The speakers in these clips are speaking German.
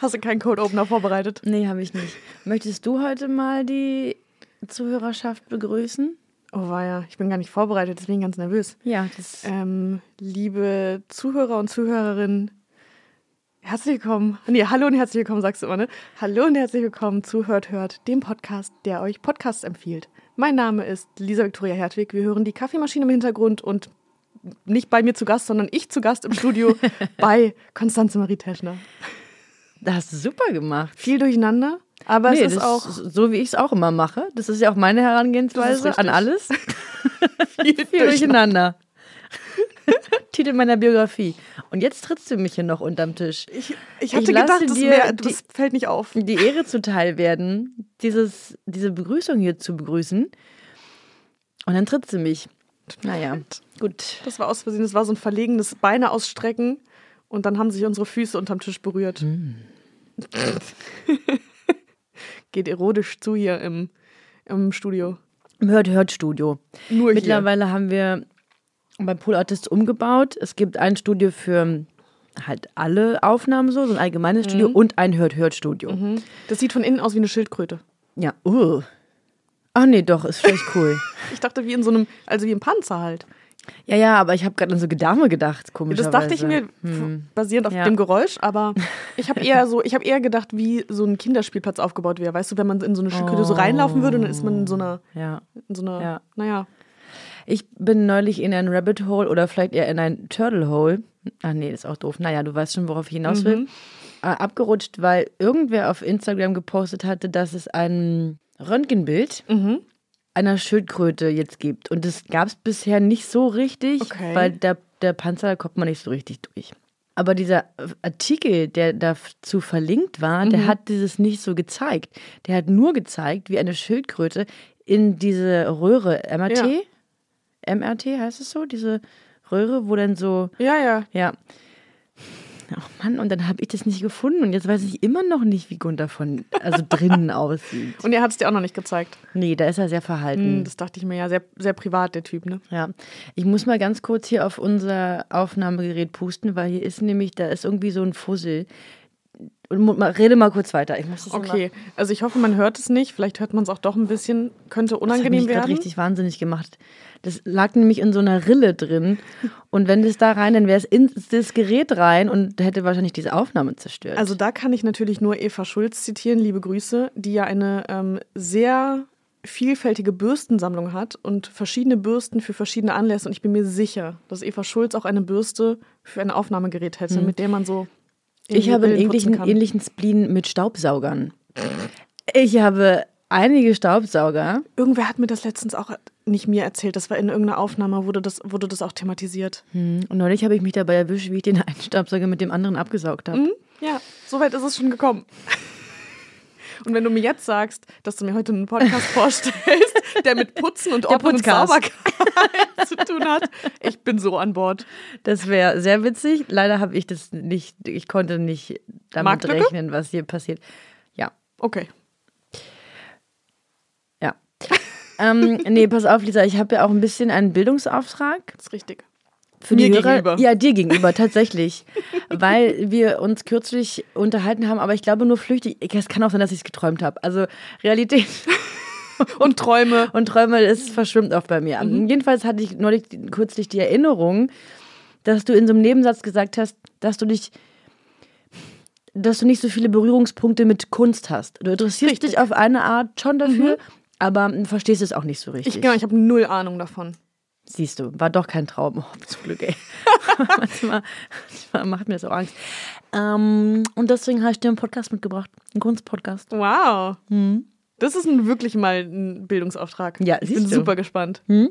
Hast du keinen Code Opener vorbereitet? Nee, habe ich nicht. Möchtest du heute mal die Zuhörerschaft begrüßen? Oh war ja, ich bin gar nicht vorbereitet, deswegen ganz nervös. Ja, das. Ähm, liebe Zuhörer und Zuhörerinnen, herzlich willkommen. Nee, hallo und herzlich willkommen, sagst du immer, ne? Hallo und herzlich willkommen zu Hört Hört, dem Podcast, der euch Podcasts empfiehlt. Mein Name ist Lisa Victoria Hertwig. Wir hören die Kaffeemaschine im Hintergrund und nicht bei mir zu Gast, sondern ich zu Gast im Studio bei Konstanze Marie Teschner. Das hast du super gemacht. Viel durcheinander, aber nee, es ist das auch so, wie ich es auch immer mache. Das ist ja auch meine Das ist Herangehensweise an alles. viel Viel durcheinander. Titel meiner Biografie. Und jetzt trittst du mich hier noch unterm Tisch. Ich, ich hatte Ich gedacht, das, dir wär, die- das fällt nicht auf. Die Ehre zuteil werden, dieses, diese Begrüßung hier zu begrüßen. Und dann trittst du mich. Naja, gut. Das war aus Versehen, das war so ein verlegenes Beine ausstrecken und dann haben sich unsere Füße unterm Tisch berührt. Hm. Geht erotisch zu hier im, im Studio. Im Hört-Hört-Studio. Nur Mittlerweile haben wir bei Pool Artists umgebaut. Es gibt ein Studio für halt alle Aufnahmen so, so ein allgemeines Studio und ein Hört-Hört-Studio. hier. Das sieht von innen aus wie eine Schildkröte. Ja, uh. Ach nee, doch, ist vielleicht cool. Ich dachte wie in so einem, also wie im Panzer halt. Ja, ja, aber ich habe gerade an so Gedärme gedacht, komischerweise. Das dachte ich mir Hm. basierend auf Ja. dem Geräusch, aber ich habe eher so, ich habe eher gedacht, wie so ein Kinderspielplatz aufgebaut wäre. Weißt du, wenn man in so eine Schildkröte so reinlaufen würde und dann ist man in so einer, Ja. in so einer, Ja. naja. Ich bin neulich in ein Rabbit Hole oder vielleicht eher in ein Turtle Hole. Ach nee, ist auch doof. Naja, du weißt schon, worauf ich hinaus will. Äh, abgerutscht, weil irgendwer auf Instagram gepostet hatte, dass es ein Röntgenbild einer Schildkröte jetzt gibt. Und das gab es bisher nicht so richtig, Okay. weil der, der Panzer da kommt man nicht so richtig durch. Aber dieser Artikel, der dazu verlinkt war, der hat dieses nicht so gezeigt. Der hat nur gezeigt, wie eine Schildkröte in diese Röhre MRT, Ja. MRT heißt es so, diese Röhre, wo dann so, Ja, ja. ja. Ach Mann, und dann habe ich das nicht gefunden und jetzt weiß ich immer noch nicht, wie Gunther von, also drinnen aussieht. Und er hat es dir auch noch nicht gezeigt. Nee, da ist er sehr verhalten. Hm, Das dachte ich mir ja, sehr, sehr privat, der Typ, ne? Ja, ich muss mal ganz kurz hier auf unser Aufnahmegerät pusten, weil hier ist nämlich, da ist irgendwie so ein Fussel. Mal- rede mal kurz weiter. Ich muss das Okay, also ich hoffe, man hört es nicht. Vielleicht hört man es auch doch ein bisschen. Könnte Das hat unangenehm mich werden. richtig wahnsinnig gemacht. Das lag nämlich in so einer Rille drin. Und wenn das da rein, dann wäre es in das Gerät rein und hätte wahrscheinlich diese Aufnahme zerstört. Also da kann ich natürlich nur Eva Schulz zitieren, liebe Grüße, die ja eine ähm, sehr vielfältige Bürstensammlung hat und verschiedene Bürsten für verschiedene Anlässe. Und ich bin mir sicher, dass Eva Schulz auch eine Bürste für ein Aufnahmegerät hätte, mit der man so. Ich habe einen ähnlichen, ähnlichen Spleen mit Staubsaugern. Ich habe einige Staubsauger. Irgendwer hat mir das letztens auch nicht mir erzählt. Das war in irgendeiner Aufnahme, wurde das, wurde das auch thematisiert. Hm, Und neulich habe ich mich dabei erwischt, wie ich den einen Staubsauger mit dem anderen abgesaugt habe. Hm? Ja, soweit ist es schon gekommen. Und wenn du mir jetzt sagst, dass du mir heute einen Podcast vorstellst, der mit Putzen und Ordnung und. Sauberkeit zu tun hat, ich bin so an Bord. Das wäre sehr witzig. Leider habe ich das nicht, ich konnte nicht damit Marktlücke? rechnen, was hier passiert. Ja, Okay. ja. ähm, nee, pass auf, Lisa, ich habe ja auch ein bisschen einen Bildungsauftrag Das ist richtig. Für Mir die Hörer. gegenüber. Ja, dir gegenüber, tatsächlich. Weil wir uns kürzlich unterhalten haben, aber ich glaube nur flüchtig. Es kann auch sein, dass ich es geträumt habe. Also Realität Und Träume. und Träume, das verschwimmt oft bei mir. Mhm. Jedenfalls hatte ich neulich kürzlich die Erinnerung, dass du in so einem Nebensatz gesagt hast, dass du dich, dass du nicht so viele Berührungspunkte mit Kunst hast. Du interessierst Richtig. Mhm. dich auf eine Art schon dafür, aber verstehst es auch nicht so richtig. Ich, genau, ich habe null Ahnung davon. Siehst du, war doch kein Traum. Oh, zum Glück, ey. manchmal, manchmal macht mir das auch Angst. Ähm, und deswegen habe ich dir einen Podcast mitgebracht. Einen Kunstpodcast. Wow. Das ist ein, wirklich mal ein Bildungsauftrag. Ja, ich siehst bin du. super gespannt. Hm?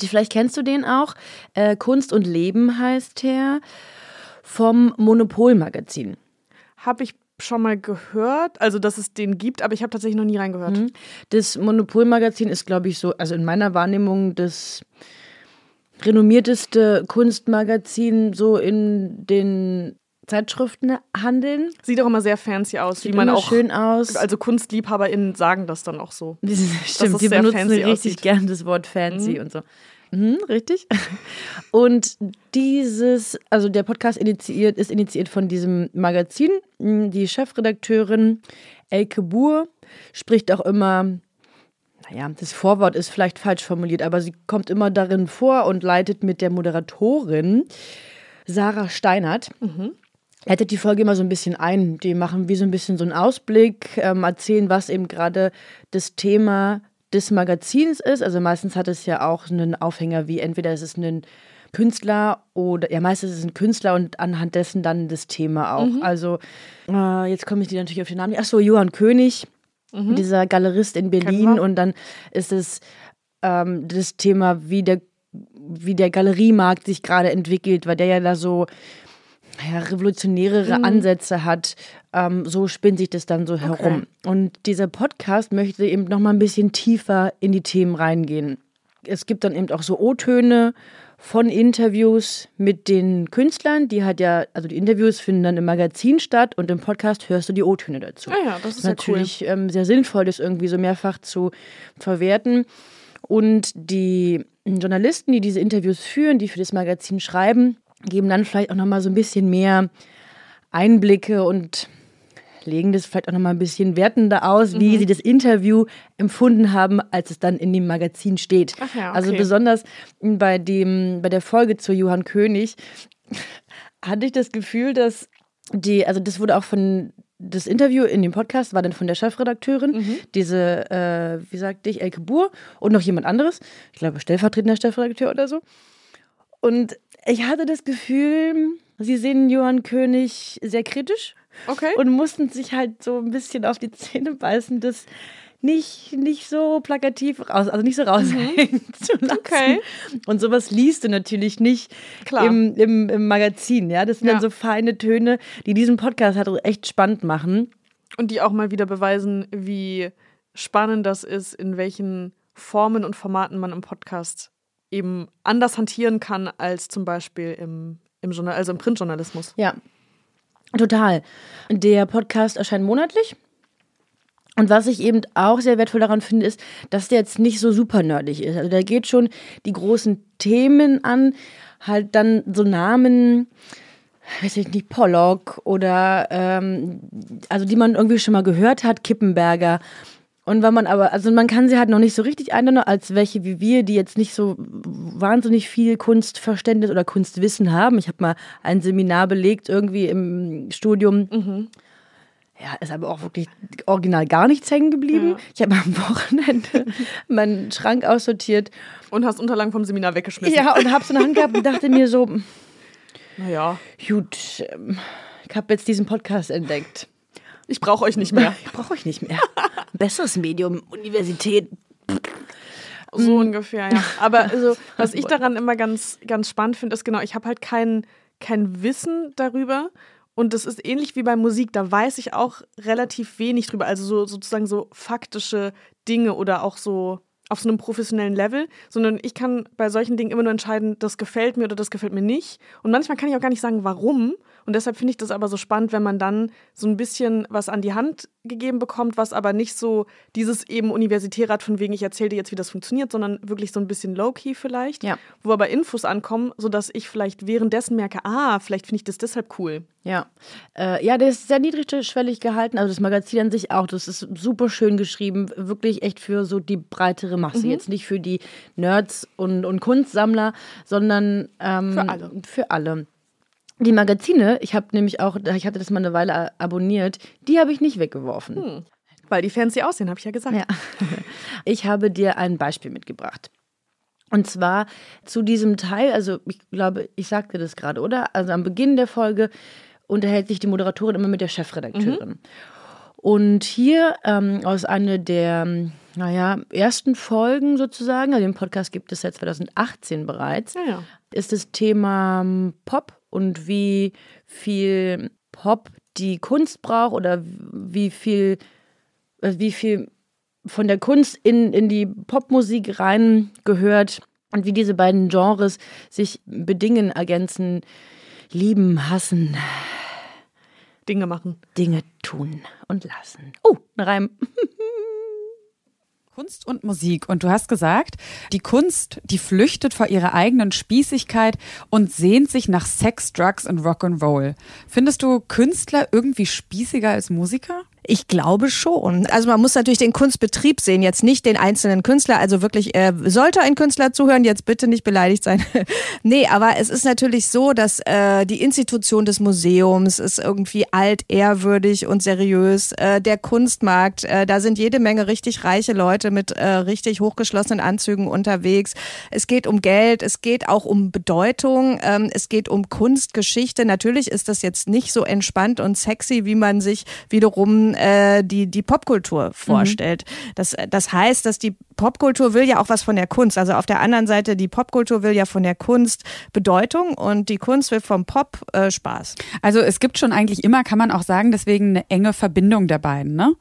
Vielleicht kennst du den auch. Äh, Kunst und Leben heißt er vom Monopol-Magazin. Habe ich schon mal gehört, also dass es den gibt, aber ich habe tatsächlich noch nie reingehört. Mhm. Das Monopol-Magazin ist, glaube ich, so, also in meiner Wahrnehmung das renommierteste Kunstmagazin so in den Zeitschriften handeln. Sieht auch immer sehr fancy aus, Sieht wie man immer auch schön aus. Also KunstliebhaberInnen sagen das dann auch so. Stimmt, die benutzen richtig aussieht. gern das Wort fancy mhm. und so. Mhm, richtig. Und dieses, also der Podcast initiiert, ist initiiert von diesem Magazin. Die Chefredakteurin Elke Buhr spricht auch immer, naja, das Vorwort ist vielleicht falsch formuliert, aber sie kommt immer darin vor und leitet mit der Moderatorin Sarah Steinert. Mhm leitet die Folge immer so ein bisschen ein. Die machen wie so ein bisschen so einen Ausblick, ähm, erzählen, was eben gerade das Thema des Magazins ist. Also meistens hat es ja auch einen Aufhänger wie entweder ist es ein Künstler oder ja meistens ist es ein Künstler und anhand dessen dann das Thema auch. Mhm. Also äh, jetzt komme ich dir natürlich auf den Namen. Ach so, Johann König, mhm. dieser Galerist in Berlin und dann ist es ähm, das Thema, wie der wie der Galeriemarkt sich gerade entwickelt, weil der ja da so ja, revolutionärere mhm. Ansätze hat. Ähm, so spinnt sich das dann so herum. Okay. Und dieser Podcast möchte eben noch mal ein bisschen tiefer in die Themen reingehen. Es gibt dann eben auch so O-Töne von Interviews mit den Künstlern, die hat ja, also die Interviews finden dann im Magazin statt und im Podcast hörst du die O-Töne dazu. Ah ja, das ist natürlich cool. ähm, sehr sinnvoll, das irgendwie so mehrfach zu verwerten. Und die Journalisten, die diese Interviews führen, die für das Magazin schreiben, geben dann vielleicht auch nochmal so ein bisschen mehr Einblicke und legen das vielleicht auch nochmal ein bisschen wertender aus, mhm. wie sie das Interview empfunden haben, als es dann in dem Magazin steht. Ja, okay. Also besonders bei, dem, bei der Folge zu Johann König hatte ich das Gefühl, dass die, also das wurde auch von das Interview in dem Podcast war dann von der Chefredakteurin, mhm. diese, äh, wie sagte ich, Elke Buhr und noch jemand anderes, ich glaube stellvertretender Chefredakteur oder so. Und ich hatte das Gefühl, sie sehen Johann König sehr kritisch. Okay. Und mussten sich halt so ein bisschen auf die Zähne beißen, das nicht, nicht so plakativ raus, also nicht so raushängen mhm. zu lassen. Okay. Und sowas liest du natürlich nicht Im, im, im Magazin. Ja? Das sind ja. dann so feine Töne, die diesen Podcast halt echt spannend machen. Und die auch mal wieder beweisen, wie spannend das ist, in welchen Formen und Formaten man im Podcast eben anders hantieren kann als zum Beispiel im, im Journal, also im Printjournalismus. Ja, total. Der Podcast erscheint monatlich. Und was ich eben auch sehr wertvoll daran finde, ist, dass der jetzt nicht so super nerdig ist. Also der geht schon die großen Themen an, halt dann so Namen, weiß ich nicht, Pollock oder ähm, also die man irgendwie schon mal gehört hat, Kippenberger und wenn man aber, also man kann sie halt noch nicht so richtig einordnen, als welche wie wir, die jetzt nicht so wahnsinnig viel Kunstverständnis oder Kunstwissen haben. Ich habe mal ein Seminar belegt, irgendwie im Studium. Mhm. Ja, ist aber auch wirklich original gar nichts hängen geblieben. Ja. Ich habe am Wochenende meinen Schrank aussortiert. Und hast Unterlagen vom Seminar weggeschmissen. Ja, und habe so eine Hand gehabt und dachte mir so, naja. Gut, ähm, ich habe jetzt diesen Podcast entdeckt. Ich brauche euch nicht mehr. Ich brauche euch nicht mehr. Besseres Medium, Universität. So ungefähr, ja. Aber also, was ich daran immer ganz, ganz spannend finde, ist genau, ich habe halt kein, kein Wissen darüber. Und das ist ähnlich wie bei Musik, da weiß ich auch relativ wenig drüber. Also so sozusagen so faktische Dinge oder auch so auf so einem professionellen Level, sondern ich kann bei solchen Dingen immer nur entscheiden, das gefällt mir oder das gefällt mir nicht. Und manchmal kann ich auch gar nicht sagen, warum. Und deshalb finde ich das aber so spannend, wenn man dann so ein bisschen was an die Hand gegeben bekommt, was aber nicht so dieses eben universitäre hat, von wegen ich erzähle dir jetzt, wie das funktioniert, sondern wirklich so ein bisschen low-key vielleicht, ja. wo aber Infos ankommen, sodass ich vielleicht währenddessen merke, ah, vielleicht finde ich das deshalb cool. Ja, äh, ja, der ist sehr niedrigschwellig gehalten, also das Magazin an sich auch, das ist super schön geschrieben, wirklich echt für so die breitere Masse, mhm. jetzt nicht für die Nerds und, und Kunstsammler, sondern ähm, für alle. Für alle. Die Magazine, ich habe nämlich auch, ich hatte das mal eine Weile abonniert, die habe ich nicht weggeworfen. Hm. Weil die fancy aussehen, habe ich ja gesagt. Ja. Ich habe dir ein Beispiel mitgebracht. Und zwar zu diesem Teil, also ich glaube, ich sagte das gerade, oder? Also am Beginn der Folge unterhält sich die Moderatorin immer mit der Chefredakteurin. Mhm. Und hier ähm, aus einer der naja, ersten Folgen sozusagen, also den Podcast gibt es seit 2018 bereits, Ja, ja. ist das Thema Pop und wie viel Pop die Kunst braucht oder wie viel, äh, wie viel von der Kunst in, in die Popmusik rein gehört und wie diese beiden Genres sich bedingen, ergänzen, lieben, hassen, Dinge machen. Dinge tun und lassen. Oh, ein Reim. Kunst und Musik. Und du hast gesagt, die Kunst, die flüchtet vor ihrer eigenen Spießigkeit und sehnt sich nach Sex, Drugs und Rock'n'Roll. Findest du Künstler irgendwie spießiger als Musiker? Ich glaube schon. Also man muss natürlich den Kunstbetrieb sehen, jetzt nicht den einzelnen Künstler. Also wirklich, äh, sollte ein Künstler zuhören, jetzt bitte nicht beleidigt sein. nee, aber es ist natürlich so, dass äh, die Institution des Museums ist irgendwie alt, ehrwürdig und seriös. Äh, der Kunstmarkt, äh, da sind jede Menge richtig reiche Leute mit äh, richtig hochgeschlossenen Anzügen unterwegs. Es geht um Geld, es geht auch um Bedeutung, ähm, es geht um Kunstgeschichte. Natürlich ist das jetzt nicht so entspannt und sexy, wie man sich wiederum äh, die, die Popkultur vorstellt. Das, das heißt, dass die Popkultur will ja auch was von der Kunst. Also auf der anderen Seite, die Popkultur will ja von der Kunst Bedeutung und die Kunst will vom Pop äh, Spaß. Also es gibt schon eigentlich immer, kann man auch sagen, deswegen eine enge Verbindung der beiden, ne?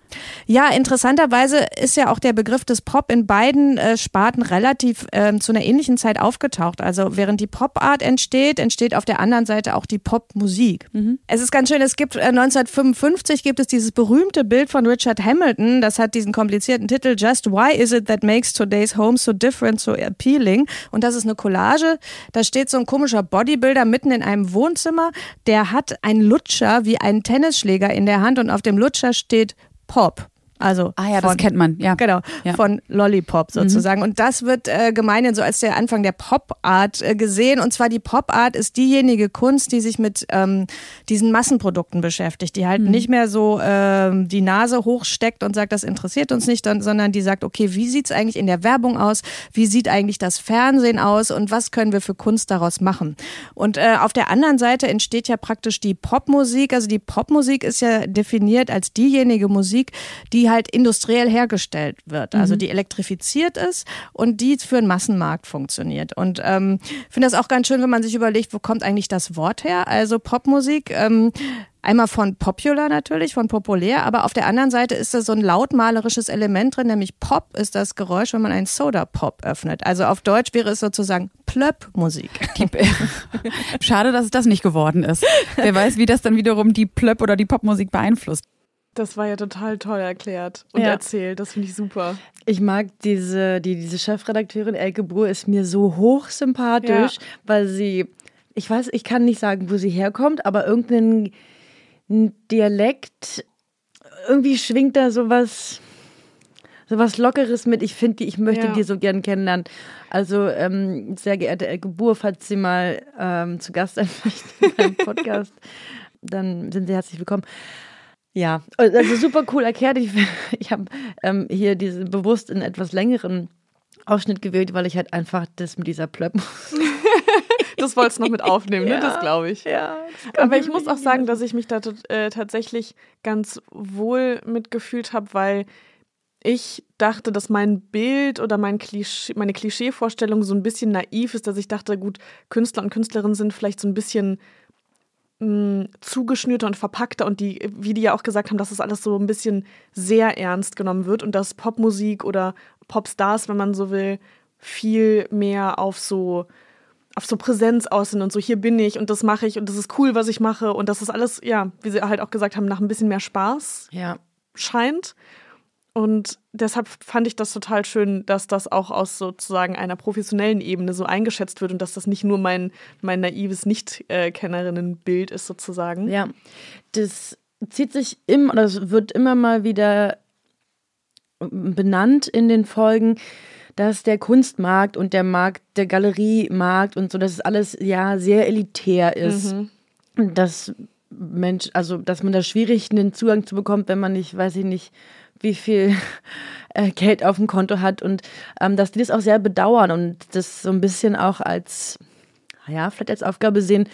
Ja, interessanterweise ist ja auch der Begriff des Pop in beiden äh, Sparten relativ ähm, zu einer ähnlichen Zeit aufgetaucht. Also während die Popart entsteht, entsteht auf der anderen Seite auch die Popmusik. Es ist ganz schön, es gibt äh, 1955 gibt es dieses berühmte Bild von Richard Hamilton, das hat diesen komplizierten Titel Just Why is it that makes today's home so different, so appealing? Und das ist eine Collage, da steht so ein komischer Bodybuilder mitten in einem Wohnzimmer, der hat einen Lutscher wie einen Tennisschläger in der Hand und auf dem Lutscher steht Pop. Also Ah ja, das von- kennt man, ja. Genau, Ja. von Lollipop sozusagen. Und das wird äh, gemeinhin so als der Anfang der Pop-Art äh, gesehen. Und zwar die Pop-Art ist diejenige Kunst, die sich mit ähm, diesen Massenprodukten beschäftigt, die halt nicht mehr so ähm, die Nase hochsteckt und sagt, das interessiert uns nicht, dann, sondern die sagt, okay, wie sieht's eigentlich in der Werbung aus? Wie sieht eigentlich das Fernsehen aus? Und was können wir für Kunst daraus machen? Und äh, auf der anderen Seite entsteht ja praktisch die Popmusik. Also die Popmusik ist ja definiert als diejenige Musik, die halt industriell hergestellt wird, also die elektrifiziert ist und die für einen Massenmarkt funktioniert. Und ähm, finde das auch ganz schön, wenn man sich überlegt, wo kommt eigentlich das Wort her? Also Popmusik. Ähm, Einmal von popular natürlich, von populär, aber auf der anderen Seite ist da so ein lautmalerisches Element drin, nämlich Pop ist das Geräusch, wenn man einen Soda-Pop öffnet. Also auf Deutsch wäre es sozusagen Plöpp-Musik. Schade, dass es das nicht geworden ist. Wer weiß, wie das dann wiederum die Plöpp oder die Popmusik beeinflusst. Das war ja total toll erklärt und Ja. erzählt. Das finde ich super. Ich mag diese, die, diese Chefredakteurin Elke Buhr ist mir so hochsympathisch, Ja. weil sie, ich weiß, ich kann nicht sagen, wo sie herkommt, aber irgendein ein Dialekt, irgendwie schwingt da sowas, sowas Lockeres mit. Ich finde, die- ich möchte Ja. die so gern kennenlernen. Also, ähm, sehr geehrte Elke Buhr, falls Sie mal ähm, zu Gast sein möchten beim Podcast, dann sind Sie herzlich willkommen. Ja, also super cool erklärt. Ich, ich habe ähm, hier diese bewusst einen etwas längeren Ausschnitt gewählt, weil ich halt einfach das mit dieser Plöpp. Das wolltest du noch mit aufnehmen, ne? Das glaube ich. Ja, Aber ich muss auch sagen, dass ich mich da äh, tatsächlich ganz wohl mitgefühlt habe, weil ich dachte, dass mein Bild oder mein Klischee, meine Klischeevorstellung so ein bisschen naiv ist, dass ich dachte, gut, Künstler und Künstlerinnen sind vielleicht so ein bisschen mh, zugeschnürter und verpackter und die, wie die ja auch gesagt haben, dass das alles so ein bisschen sehr ernst genommen wird und dass Popmusik oder Popstars, wenn man so will, viel mehr auf so auf so Präsenz aus sind und so, hier bin ich und das mache ich und das ist cool, was ich mache und das ist alles, ja, wie sie halt auch gesagt haben, nach ein bisschen mehr Spaß Ja, scheint. Und deshalb fand ich das total schön, dass das auch aus sozusagen einer professionellen Ebene so eingeschätzt wird und dass das nicht nur mein, mein naives Nicht-Kennerinnenbild ist sozusagen. ja. Das zieht sich immer, oder es wird immer mal wieder benannt in den Folgen, dass der Kunstmarkt und der Markt, der Galeriemarkt und so, dass es alles ja sehr elitär ist. Und dass Mensch, also dass man da schwierig einen Zugang zu bekommt, wenn man nicht, weiß ich nicht, wie viel äh, Geld auf dem Konto hat und ähm, dass die das auch sehr bedauern und das so ein bisschen auch als, ja, vielleicht als Aufgabe sehen,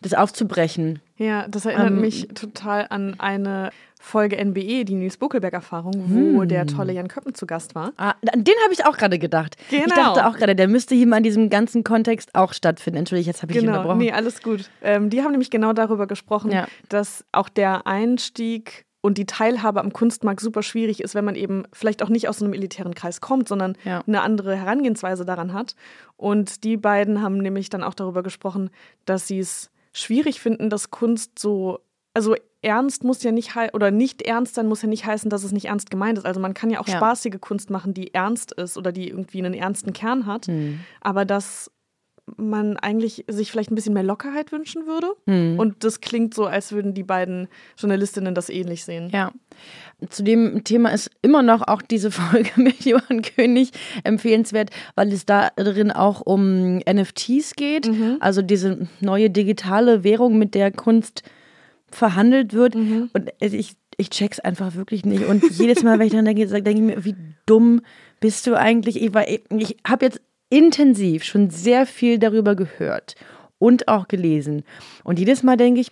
das aufzubrechen. Ja, das erinnert Ähm, mich total an eine Folge NBE, die Nils Buckelberg-Erfahrung, wo der tolle Jan Köppen zu Gast war. Ah, an den habe ich auch gerade gedacht. Ich Genau. dachte auch gerade, der müsste hier mal in diesem ganzen Kontext auch stattfinden. Entschuldigung, jetzt habe ich Genau, unterbrochen. nee, alles gut. Ähm, die haben nämlich genau darüber gesprochen, Ja. dass auch der Einstieg und die Teilhabe am Kunstmarkt super schwierig ist, wenn man eben vielleicht auch nicht aus einem elitären Kreis kommt, sondern Ja. eine andere Herangehensweise daran hat. Und die beiden haben nämlich dann auch darüber gesprochen, dass sie es schwierig finden, dass Kunst so, also ernst muss ja nicht oder nicht ernst sein muss ja nicht heißen, dass es nicht ernst gemeint ist. Also man kann ja auch Ja. spaßige Kunst machen, die ernst ist oder die irgendwie einen ernsten Kern hat, Hm. aber dass man eigentlich sich vielleicht ein bisschen mehr Lockerheit wünschen würde. Hm. Und das klingt so, als würden die beiden Journalistinnen das ähnlich sehen. Ja. Zu dem Thema ist immer noch auch diese Folge mit Johann König empfehlenswert, weil es da drin auch um NFTs geht, also diese neue digitale Währung, mit der Kunst verhandelt wird. Und ich, ich check's einfach wirklich nicht. Und jedes Mal, wenn ich dran denke, denke ich mir, wie dumm bist du eigentlich? Ich, ich habe jetzt intensiv schon sehr viel darüber gehört und auch gelesen. Und jedes Mal denke ich,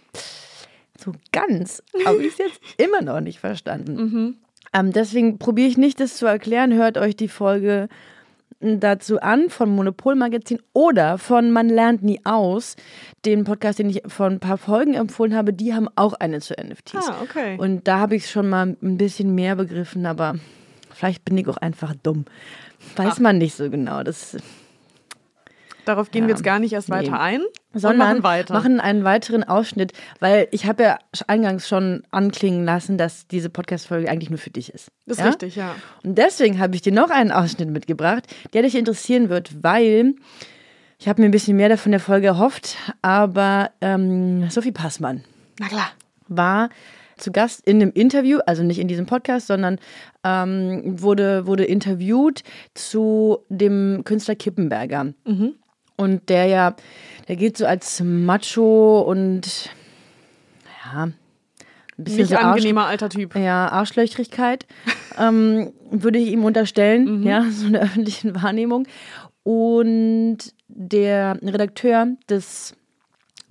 so ganz habe ich es jetzt immer noch nicht verstanden. Ähm, deswegen probiere ich nicht, das zu erklären. Hört euch die Folge dazu an von Monopol Magazin oder von Man lernt nie aus, den Podcast, den ich vor ein paar Folgen empfohlen habe. Die haben auch eine zu NFTs. Ah, okay. Und da habe ich schon mal ein bisschen mehr begriffen, aber vielleicht bin ich auch einfach dumm. Weiß man nicht so genau. Das Darauf gehen Ja. wir jetzt gar nicht erst Nee. weiter ein, sondern machen weiter. machen einen weiteren Ausschnitt, weil ich habe ja eingangs schon anklingen lassen, dass diese Podcast-Folge eigentlich nur für dich ist. das ist ja? richtig, ja. Und deswegen habe ich dir noch einen Ausschnitt mitgebracht, der dich interessieren wird, weil ich habe mir ein bisschen mehr davon der Folge erhofft, aber ähm, Sophie Passmann Na klar. war zu Gast in einem Interview, also nicht in diesem Podcast, sondern ähm, wurde, wurde interviewt zu dem Künstler Kippenberger. Und der ja, der gilt so als Macho und ja, ein bisschen Nicht so Arsch, angenehmer alter Typ. ja, Arschlöchrigkeit, ähm, würde ich ihm unterstellen, ja, so in der öffentlichen Wahrnehmung. Und der Redakteur des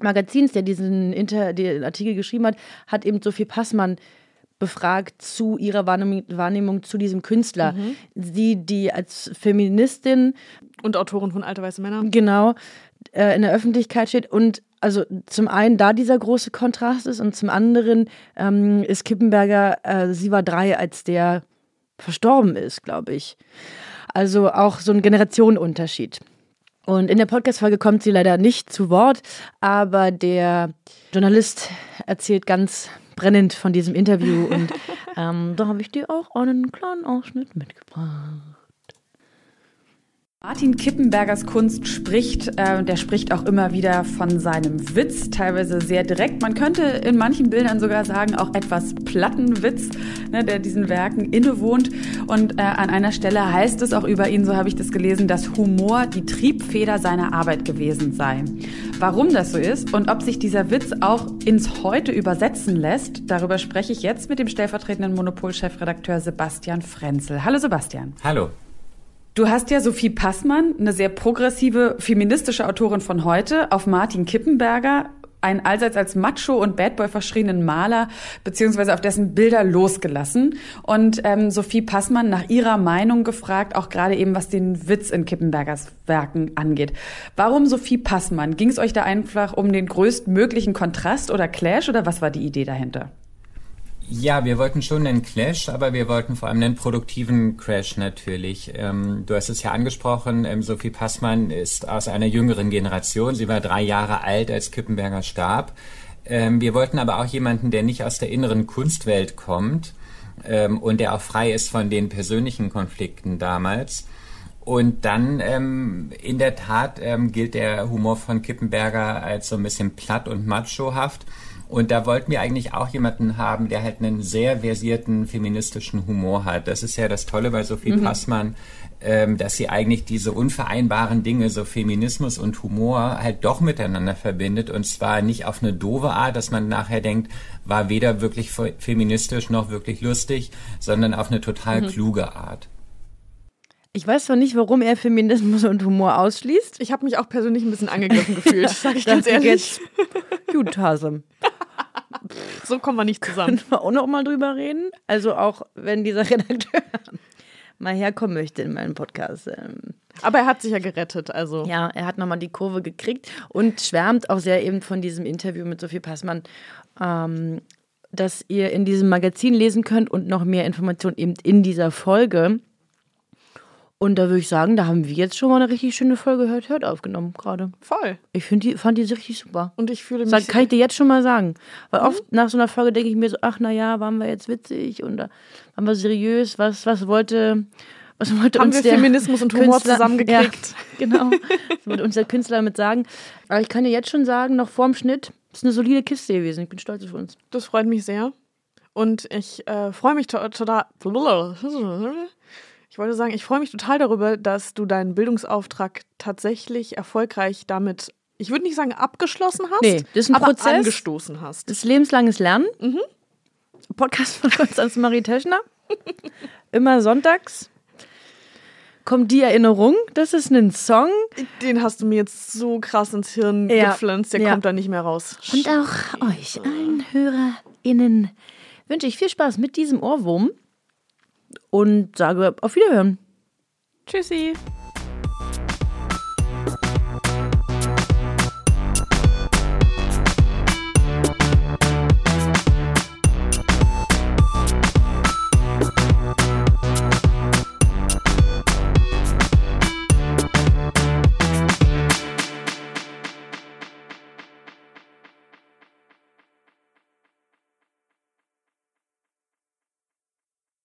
Magazins, der diesen Inter den Artikel geschrieben hat, hat eben Sophie Passmann befragt zu ihrer Wahrnehmung, Wahrnehmung zu diesem Künstler. Sie, die als Feministin Und Autorin von Alte Weiße Männer. genau äh, in der Öffentlichkeit steht und also zum einen da dieser große Kontrast ist und zum anderen ähm, ist Kippenberger, äh, sie war drei, als der verstorben ist, glaube ich. Also auch so ein Generationenunterschied. Und in der Podcast-Folge kommt sie leider nicht zu Wort, aber der Journalist erzählt ganz brennend von diesem Interview und ähm, da habe ich dir auch einen kleinen Ausschnitt mitgebracht. Martin Kippenbergers Kunst spricht, äh, der spricht auch immer wieder von seinem Witz, teilweise sehr direkt. Man könnte in manchen Bildern sogar sagen, auch etwas platten Witz, ne, der diesen Werken innewohnt. Und äh, an einer Stelle heißt es auch über ihn, so habe ich das gelesen, dass Humor die Triebfeder seiner Arbeit gewesen sei. Warum das so ist und ob sich dieser Witz auch ins Heute übersetzen lässt, darüber spreche ich jetzt mit dem stellvertretenden Monopol-Chefredakteur Sebastian Frenzel. Hallo Sebastian. Hallo. Du hast ja Sophie Passmann, eine sehr progressive feministische Autorin von heute, auf Martin Kippenberger, einen allseits als Macho und Badboy verschrienen Maler, beziehungsweise auf dessen Bilder losgelassen. Und ähm, Sophie Passmann nach ihrer Meinung gefragt, auch gerade eben was den Witz in Kippenbergers Werken angeht. Warum Sophie Passmann? Ging es euch da einfach um den größtmöglichen Kontrast oder Clash oder was war die Idee dahinter? Ja, wir wollten schon einen Clash, aber wir wollten vor allem einen produktiven Crash natürlich. Ähm, du hast es ja angesprochen, ähm, Sophie Passmann ist aus einer jüngeren Generation. Sie war drei Jahre alt, als Kippenberger starb. Ähm, wir wollten aber auch jemanden, der nicht aus der inneren Kunstwelt kommt ähm, und der auch frei ist von den persönlichen Konflikten damals. Und dann ähm, in der Tat ähm, gilt der Humor von Kippenberger als so ein bisschen platt und machohaft. Und da wollten wir eigentlich auch jemanden haben, der halt einen sehr versierten feministischen Humor hat. Das ist ja das Tolle bei Sophie Passmann, ähm, dass sie eigentlich diese unvereinbaren Dinge, so Feminismus und Humor, halt doch miteinander verbindet. Und zwar nicht auf eine doofe Art, dass man nachher denkt, war weder wirklich fe- feministisch noch wirklich lustig, sondern auf eine total kluge Art. Ich weiß zwar nicht, warum er Feminismus und Humor ausschließt. Ich habe mich auch persönlich ein bisschen angegriffen gefühlt, sage ich ganz ehrlich. jetzt, Gut, Hase. So kommen wir nicht zusammen. Können wir auch noch mal drüber reden? Also auch, wenn dieser Redakteur mal herkommen möchte in meinen Podcast. Ähm, Aber er hat sich ja gerettet, also. Ja, er hat nochmal die Kurve gekriegt und schwärmt auch sehr eben von diesem Interview mit Sophie Passmann, ähm, das ihr in diesem Magazin lesen könnt und noch mehr Informationen eben in dieser Folge. Und da würde ich sagen, da haben wir jetzt schon mal eine richtig schöne Folge Hört, Hört aufgenommen gerade. Voll. Ich find die, fand die richtig super. Und ich fühle mich. Sag, kann ich dir jetzt schon mal sagen. Weil oft nach so einer Folge denke ich mir so, ach naja, waren wir jetzt witzig und da waren wir seriös, was, was wollte, was wollte haben uns wir der Feminismus und Humor Künstler- zusammengekriegt. Ja, genau. Was wollte uns der Künstler damit sagen. Aber ich kann dir jetzt schon sagen, noch vorm Schnitt, ist eine solide Kiste gewesen. Ich bin stolz auf uns. Das freut mich sehr. Und ich äh, freue mich to- total. Ich wollte sagen, ich freue mich total darüber, dass du deinen Bildungsauftrag tatsächlich erfolgreich damit, ich würde nicht sagen abgeschlossen hast, Nee, das ist ein aber Prozess. angestoßen hast. Das ist lebenslanges Lernen. Podcast von Konstanze Marie Teschner. Immer sonntags. Kommt die Erinnerung, das ist ein Song. Den hast du mir jetzt so krass ins Hirn Ja. gepflanzt, der Ja. kommt da nicht mehr raus. Und auch euch, allen HörerInnen, wünsche ich viel Spaß mit diesem Ohrwurm und sage auf Wiederhören. Tschüssi.